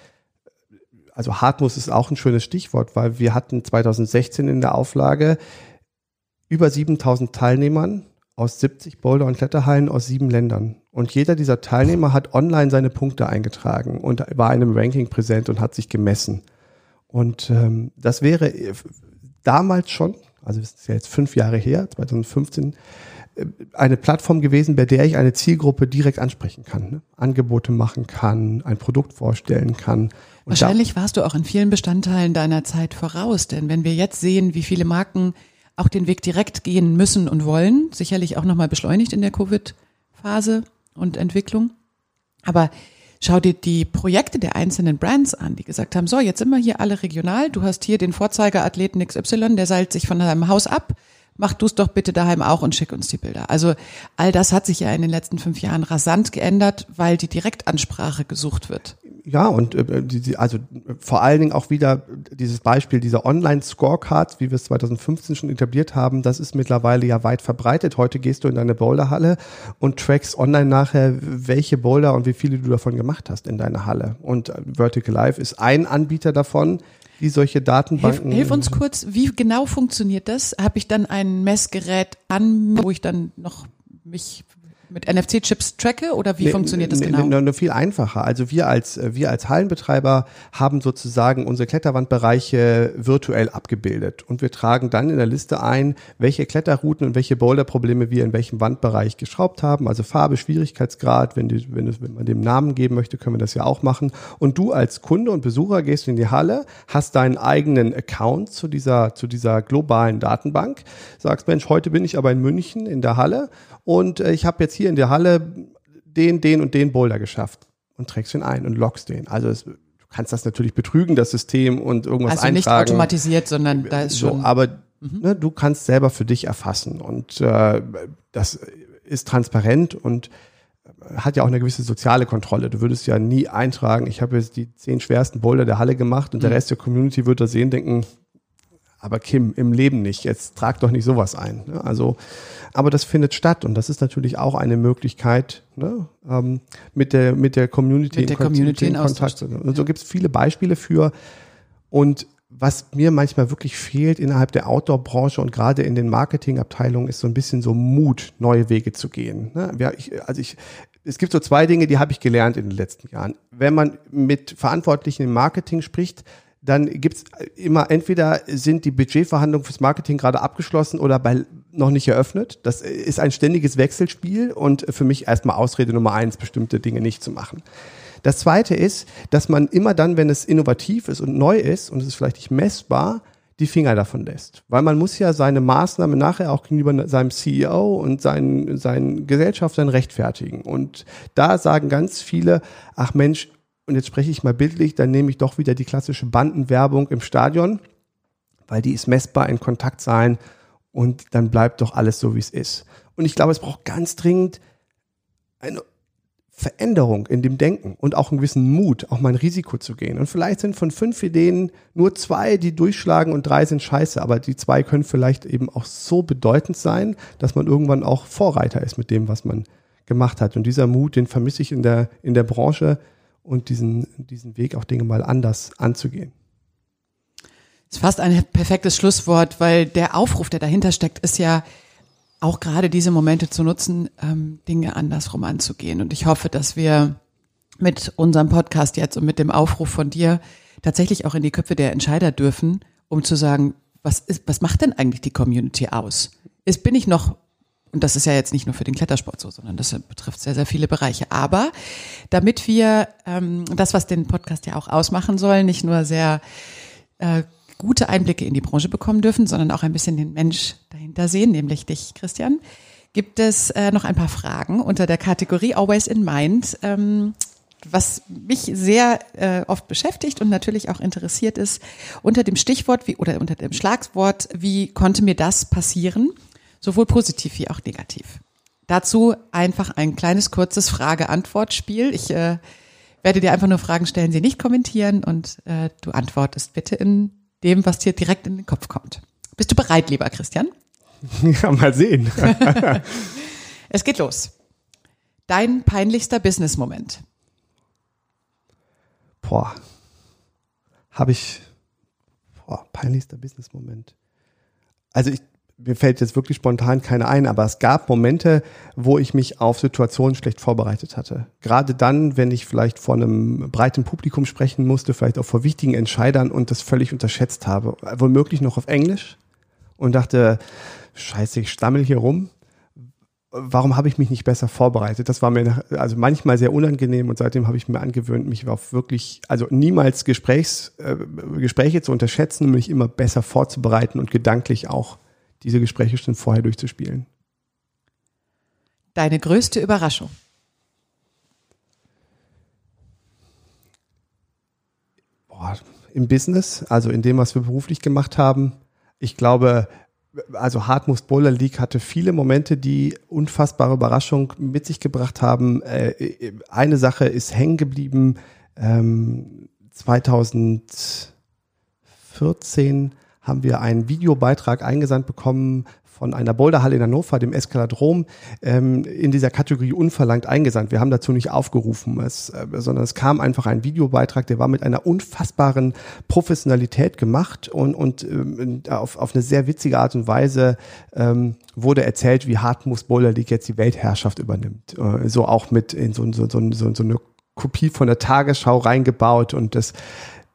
Also Hartmus ist auch ein schönes Stichwort, weil wir hatten 2016 in der Auflage über 7000 Teilnehmern aus 70 Boulder- und Kletterhallen aus sieben Ländern. Und jeder dieser Teilnehmer hat online seine Punkte eingetragen und war in einem Ranking präsent und hat sich gemessen. Und ähm, das wäre damals schon, also das ist ja jetzt fünf Jahre her, 2015, eine Plattform gewesen, bei der ich eine Zielgruppe direkt ansprechen kann, ne? Angebote machen kann, ein Produkt vorstellen kann. Wahrscheinlich warst du auch in vielen Bestandteilen deiner Zeit voraus, denn wenn wir jetzt sehen, wie viele Marken auch den Weg direkt gehen müssen und wollen, sicherlich auch nochmal beschleunigt in der Covid-Phase und Entwicklung. Aber schau dir die Projekte der einzelnen Brands an, die gesagt haben, so, jetzt sind wir hier alle regional, du hast hier den Vorzeigerathleten XY, der seilt sich von deinem Haus ab, mach du es doch bitte daheim auch und schick uns die Bilder. Also all das hat sich ja in den letzten fünf Jahren rasant geändert, weil die Direktansprache gesucht wird. Ja, und äh, also vor allen Dingen auch wieder dieses Beispiel dieser Online-Scorecards, wie wir es 2015 schon etabliert haben, das ist mittlerweile ja weit verbreitet. Heute gehst du in deine Boulderhalle und trackst online nachher, welche Boulder und wie viele du davon gemacht hast in deiner Halle. Und äh, Vertical Life ist ein Anbieter davon die solche Datenbanken. Hilf, hilf, uns kurz, wie genau funktioniert das? Habe ich dann ein Messgerät an, wo ich dann noch mich mit NFC-Chips tracke oder wie nee, funktioniert das genau? Nee, nee, viel einfacher. Also wir als, wir als Hallenbetreiber haben sozusagen unsere Kletterwandbereiche virtuell abgebildet und wir tragen dann in der Liste ein, welche Kletterrouten und welche Boulderprobleme wir in welchem Wandbereich geschraubt haben. Also Farbe, Schwierigkeitsgrad, wenn, die, wenn, wenn man dem Namen geben möchte, können wir das ja auch machen. Und du als Kunde und Besucher gehst in die Halle, hast deinen eigenen Account zu dieser, zu dieser globalen Datenbank, sagst, Mensch, heute bin ich aber in München in der Halle und äh, ich habe jetzt hier in der Halle den, den und den Boulder geschafft und trägst ihn ein und loggst den. Also es, du kannst das natürlich betrügen, das System und irgendwas also eintragen. Also nicht automatisiert, sondern da ist schon. So, aber mhm. ne, du kannst selber für dich erfassen und äh, das ist transparent und hat ja auch eine gewisse soziale Kontrolle. Du würdest ja nie eintragen, ich habe jetzt die zehn schwersten Boulder der Halle gemacht und mhm. der Rest der Community wird das sehen, denken, aber Kim, im Leben nicht. Jetzt trag doch nicht sowas ein. Ne? Also, aber das findet statt und das ist natürlich auch eine Möglichkeit, ne? ähm, mit der mit der Community mit der in, Community in, Kontakt. Und so ja. gibt es viele Beispiele für. Und was mir manchmal wirklich fehlt innerhalb der Outdoor-Branche und gerade in den Marketingabteilungen ist so ein bisschen so Mut, neue Wege zu gehen. Ne? Ja, ich, also ich, es gibt so zwei Dinge, die habe ich gelernt in den letzten Jahren. Wenn man mit Verantwortlichen im Marketing spricht, dann gibt's immer entweder sind die Budgetverhandlungen fürs Marketing gerade abgeschlossen oder bei, noch nicht eröffnet. Das ist ein ständiges Wechselspiel und für mich erstmal Ausrede Nummer eins, bestimmte Dinge nicht zu machen. Das zweite ist, dass man immer dann, wenn es innovativ ist und neu ist und es ist vielleicht nicht messbar, die Finger davon lässt. Weil man muss ja seine Maßnahme nachher auch gegenüber seinem CEO und seinen, seinen Gesellschaftern rechtfertigen. Und da sagen ganz viele, ach Mensch, und jetzt spreche ich mal bildlich, dann nehme ich doch wieder die klassische Bandenwerbung im Stadion, weil die ist messbar in Kontakt sein und dann bleibt doch alles so, wie es ist. Und ich glaube, es braucht ganz dringend eine Veränderung in dem Denken und auch einen gewissen Mut, auch mal ein Risiko zu gehen. Und vielleicht sind von fünf Ideen nur zwei, die durchschlagen und drei sind scheiße, aber die zwei können vielleicht eben auch so bedeutend sein, dass man irgendwann auch Vorreiter ist mit dem, was man gemacht hat. Und dieser Mut, den vermisse ich in der, in der Branche und diesen, diesen Weg auch Dinge mal anders anzugehen. Das ist fast ein perfektes Schlusswort, weil der Aufruf, der dahinter steckt, ist ja auch gerade diese Momente zu nutzen, ähm, Dinge andersrum anzugehen. Und ich hoffe, dass wir mit unserem Podcast jetzt und mit dem Aufruf von dir tatsächlich auch in die Köpfe der Entscheider dürfen, um zu sagen, was ist, was macht denn eigentlich die Community aus? Ist, bin ich noch und das ist ja jetzt nicht nur für den Klettersport so, sondern das betrifft sehr, sehr viele Bereiche. Aber damit wir ähm, das, was den Podcast ja auch ausmachen soll, nicht nur sehr äh, gute Einblicke in die Branche bekommen dürfen, sondern auch ein bisschen den Mensch dahinter sehen, nämlich dich, Christian, gibt es äh, noch ein paar Fragen unter der Kategorie Always in Mind. Ähm, was mich sehr äh, oft beschäftigt und natürlich auch interessiert ist, unter dem Stichwort wie oder unter dem Schlagwort, wie konnte mir das passieren? Sowohl positiv wie auch negativ. Dazu einfach ein kleines, kurzes Frage-Antwort-Spiel. Ich äh, werde dir einfach nur Fragen stellen, sie nicht kommentieren und äh, du antwortest bitte in dem, was dir direkt in den Kopf kommt. Bist du bereit, lieber Christian? Ja, mal sehen. es geht los. Dein peinlichster Business-Moment. Boah, habe ich, boah, peinlichster Business-Moment. Also ich mir fällt jetzt wirklich spontan keine ein, aber es gab Momente, wo ich mich auf Situationen schlecht vorbereitet hatte. Gerade dann, wenn ich vielleicht vor einem breiten Publikum sprechen musste, vielleicht auch vor wichtigen Entscheidern und das völlig unterschätzt habe. Womöglich noch auf Englisch und dachte, scheiße, ich stammel hier rum. Warum habe ich mich nicht besser vorbereitet? Das war mir also manchmal sehr unangenehm und seitdem habe ich mir angewöhnt, mich auf wirklich, also niemals Gesprächs, äh, Gespräche zu unterschätzen und mich immer besser vorzubereiten und gedanklich auch diese Gespräche schon vorher durchzuspielen. Deine größte Überraschung? Boah, Im Business, also in dem, was wir beruflich gemacht haben. Ich glaube, also Hartmut Bowler League hatte viele Momente, die unfassbare Überraschung mit sich gebracht haben. Äh, eine Sache ist hängen geblieben. 2014 ähm, haben wir einen Videobeitrag eingesandt bekommen von einer Boulderhalle in Hannover, dem Eskaladrom, ähm, in dieser Kategorie unverlangt eingesandt. Wir haben dazu nicht aufgerufen, es, äh, sondern es kam einfach ein Videobeitrag, der war mit einer unfassbaren Professionalität gemacht und, und ähm, auf, auf eine sehr witzige Art und Weise ähm, wurde erzählt, wie Hartmus Boulder League jetzt die Weltherrschaft übernimmt. Äh, so auch mit in so, so, so, so, so eine Kopie von der Tagesschau reingebaut und das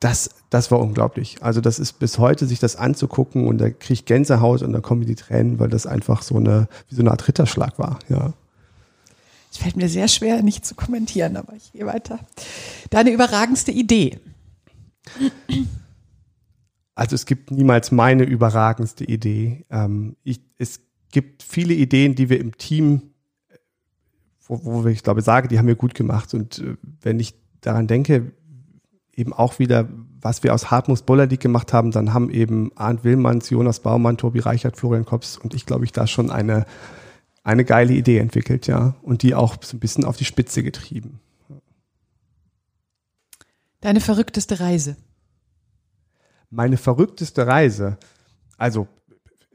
das, das war unglaublich. Also das ist bis heute, sich das anzugucken und da kriege ich Gänsehaut und da kommen die Tränen, weil das einfach so eine, wie so eine Art Ritterschlag war, ja. Es fällt mir sehr schwer, nicht zu kommentieren, aber ich gehe weiter. Deine überragendste Idee? Also es gibt niemals meine überragendste Idee. Ähm, ich, es gibt viele Ideen, die wir im Team, wo, wo ich glaube, sage, die haben wir gut gemacht. Und äh, wenn ich daran denke, eben auch wieder, was wir aus Hartmus Bollerdick gemacht haben, dann haben eben Arndt Willmanns, Jonas Baumann, Tobi Reichert, Florian Kops und ich glaube ich da schon eine, eine geile Idee entwickelt, ja. Und die auch so ein bisschen auf die Spitze getrieben. Deine verrückteste Reise? Meine verrückteste Reise. Also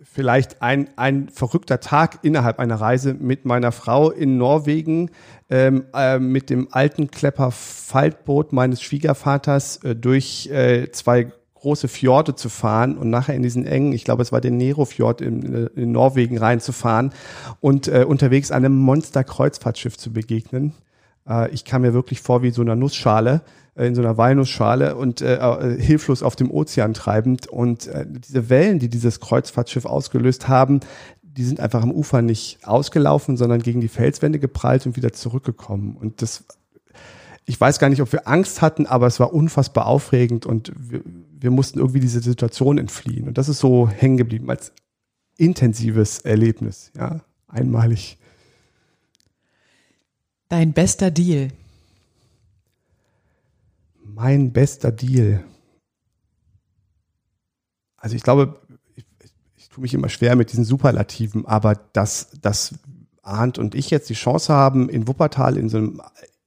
vielleicht ein, ein verrückter Tag innerhalb einer Reise mit meiner Frau in Norwegen, ähm, äh, mit dem alten Klepper Faltboot meines Schwiegervaters äh, durch äh, zwei große Fjorde zu fahren und nachher in diesen engen, ich glaube, es war der Nero-Fjord in, in, Norwegen reinzufahren und äh, unterwegs einem Monster-Kreuzfahrtschiff zu begegnen. Äh, ich kam mir wirklich vor wie so einer Nussschale äh, in so einer Walnussschale und äh, äh, hilflos auf dem Ozean treibend. Und äh, diese Wellen, die dieses Kreuzfahrtschiff ausgelöst haben, die sind einfach am Ufer nicht ausgelaufen, sondern gegen die Felswände geprallt und wieder zurückgekommen. Und das, ich weiß gar nicht, ob wir Angst hatten, aber es war unfassbar aufregend und wir, wir mussten irgendwie diese Situation entfliehen. Und das ist so hängen geblieben als intensives Erlebnis, ja, einmalig. Dein bester Deal mein bester Deal. Also ich glaube, ich, ich tue mich immer schwer mit diesen Superlativen, aber dass, dass Arndt und ich jetzt die Chance haben, in Wuppertal in so einem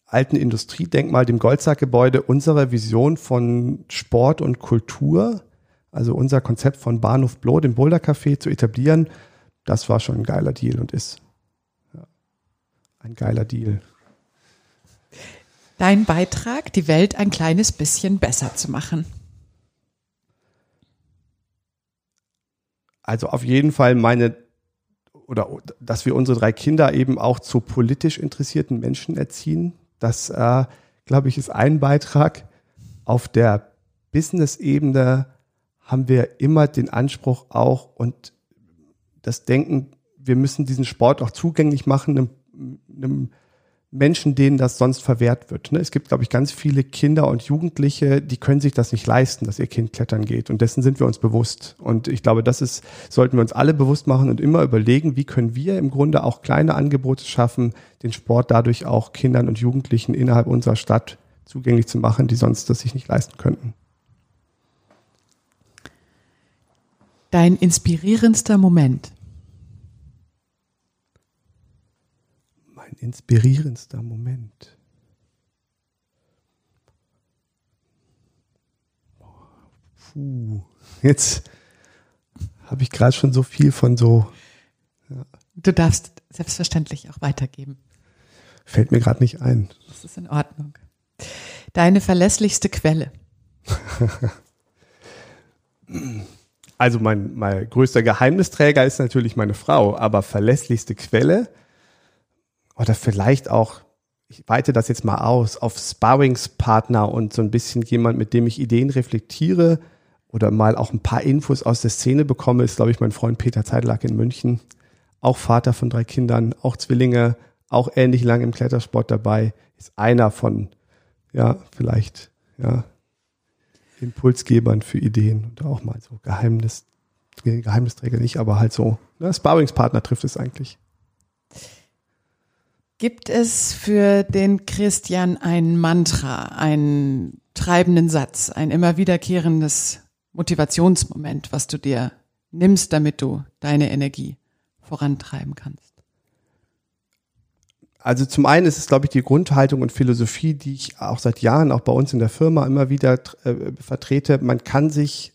alten Industriedenkmal, dem Goldsackgebäude, unsere Vision von Sport und Kultur, also unser Konzept von Bahnhof Bloh, dem Boulder Café zu etablieren, das war schon ein geiler Deal und ist ja, ein geiler Deal dein Beitrag, die Welt ein kleines bisschen besser zu machen? Also auf jeden Fall meine oder dass wir unsere drei Kinder eben auch zu politisch interessierten Menschen erziehen. Das, äh, glaube ich, ist ein Beitrag. Auf der Business-Ebene haben wir immer den Anspruch auch und das Denken, wir müssen diesen Sport auch zugänglich machen, einem, einem Menschen, denen das sonst verwehrt wird. Ne? Es gibt, glaube ich, ganz viele Kinder und Jugendliche, die können sich das nicht leisten, dass ihr Kind klettern geht. Und dessen sind wir uns bewusst. Und ich glaube, das ist, sollten wir uns alle bewusst machen und immer überlegen, wie können wir im Grunde auch kleine Angebote schaffen, den Sport dadurch auch Kindern und Jugendlichen innerhalb unserer Stadt zugänglich zu machen, die sonst das sich nicht leisten könnten. Dein inspirierendster Moment? Inspirierendster Moment? Puh, jetzt habe ich gerade schon so viel von so. Ja. Du darfst selbstverständlich auch weitergeben. Fällt mir gerade nicht ein. Das ist in Ordnung. Deine verlässlichste Quelle. also mein, mein größter Geheimnisträger ist natürlich meine Frau, aber verlässlichste Quelle oder vielleicht auch, ich weite das jetzt mal aus, auf Sparringspartner und so ein bisschen jemand, mit dem ich Ideen reflektiere oder mal auch ein paar Infos aus der Szene bekomme, ist, glaube ich, mein Freund Peter Zeitlack in München. Auch Vater von drei Kindern, auch Zwillinge, auch ähnlich lang im Klettersport dabei, ist einer von, ja, vielleicht, ja, Impulsgebern für Ideen und auch mal so Geheimnis, Geheimnisträger nicht, aber halt so, ne, Sparringspartner trifft es eigentlich. Gibt es für den Christian ein Mantra, einen treibenden Satz, ein immer wiederkehrendes Motivationsmoment, was du dir nimmst, damit du deine Energie vorantreiben kannst? Also zum einen ist es, glaube ich, die Grundhaltung und Philosophie, die ich auch seit Jahren auch bei uns in der Firma immer wieder äh, vertrete. Man kann sich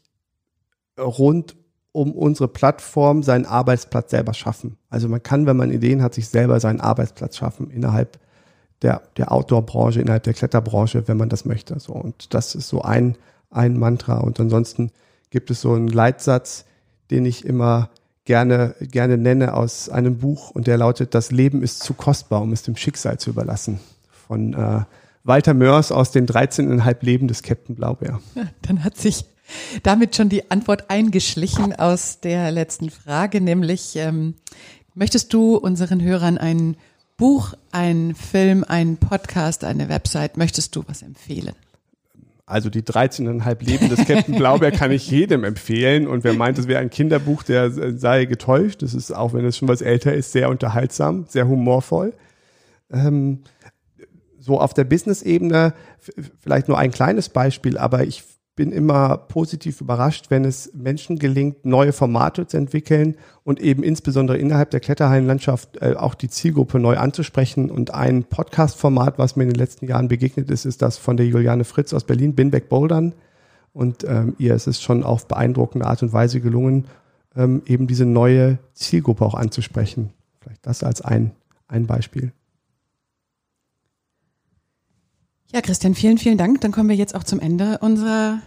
rund um unsere Plattform seinen Arbeitsplatz selber schaffen. Also man kann, wenn man Ideen hat, sich selber seinen Arbeitsplatz schaffen innerhalb der, der Outdoor-Branche, innerhalb der Kletterbranche, wenn man das möchte. So, und das ist so ein, ein Mantra. Und ansonsten gibt es so einen Leitsatz, den ich immer gerne, gerne nenne aus einem Buch und der lautet, das Leben ist zu kostbar, um es dem Schicksal zu überlassen. Von äh, Walter Mörs aus den 13,5 Leben des Captain Blaubeer. Ja, dann hat sich damit schon die Antwort eingeschlichen aus der letzten Frage, nämlich ähm, möchtest du unseren Hörern ein Buch, ein Film, ein Podcast, eine Website, möchtest du was empfehlen? Also die 13,5 Leben des Captain Blaubeer kann ich jedem empfehlen. Und wer meint, es wäre ein Kinderbuch, der sei getäuscht. Das ist, auch wenn es schon was älter ist, sehr unterhaltsam, sehr humorvoll. Ähm, so auf der Business-Ebene vielleicht nur ein kleines Beispiel, aber ich bin immer positiv überrascht, wenn es Menschen gelingt, neue Formate zu entwickeln und eben insbesondere innerhalb der Kletterhallenlandschaft äh, auch die Zielgruppe neu anzusprechen. Und ein Podcast-Format, was mir in den letzten Jahren begegnet ist, ist das von der Juliane Fritz aus Berlin, Binbeck Bouldern. Und ähm, ihr ist es schon auf beeindruckende Art und Weise gelungen, ähm, eben diese neue Zielgruppe auch anzusprechen. Vielleicht das als ein, ein Beispiel. Ja, Christian, vielen, vielen Dank. Dann kommen wir jetzt auch zum Ende unserer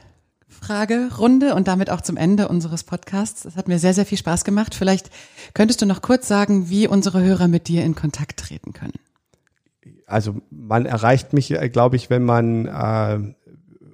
Fragerunde und damit auch zum Ende unseres Podcasts. Es hat mir sehr, sehr viel Spaß gemacht. Vielleicht könntest du noch kurz sagen, wie unsere Hörer mit dir in Kontakt treten können. Also man erreicht mich, äh, glaube ich, wenn man äh,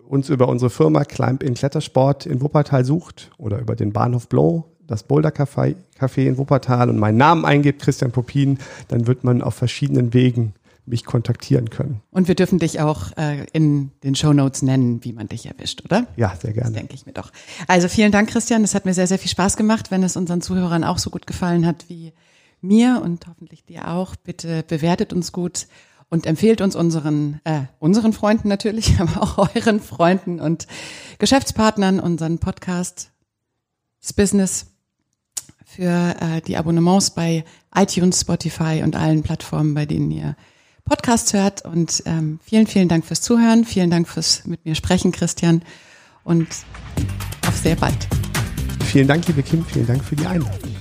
uns über unsere Firma Climb in Klettersport in Wuppertal sucht oder über den Bahnhof Blow, das Boulder Café, Café in Wuppertal und meinen Namen eingibt, Christian Popin, dann wird man auf verschiedenen Wegen mich kontaktieren können. Und wir dürfen dich auch äh, in den Show Notes nennen, wie man dich erwischt, oder? Ja, sehr gerne. Das denke ich mir doch. Also vielen Dank, Christian. Es hat mir sehr, sehr viel Spaß gemacht. Wenn es unseren Zuhörern auch so gut gefallen hat wie mir und hoffentlich dir auch, bitte bewertet uns gut und empfehlt uns unseren, äh, unseren Freunden natürlich, aber auch euren Freunden und Geschäftspartnern unseren Podcast das Business für äh, die Abonnements bei iTunes, Spotify und allen Plattformen, bei denen ihr Podcast hört. Und ähm, vielen, vielen Dank fürs Zuhören. Vielen Dank fürs mit mir sprechen, Christian. Und auf sehr bald. Vielen Dank, liebe Kim. Vielen Dank für die Einladung.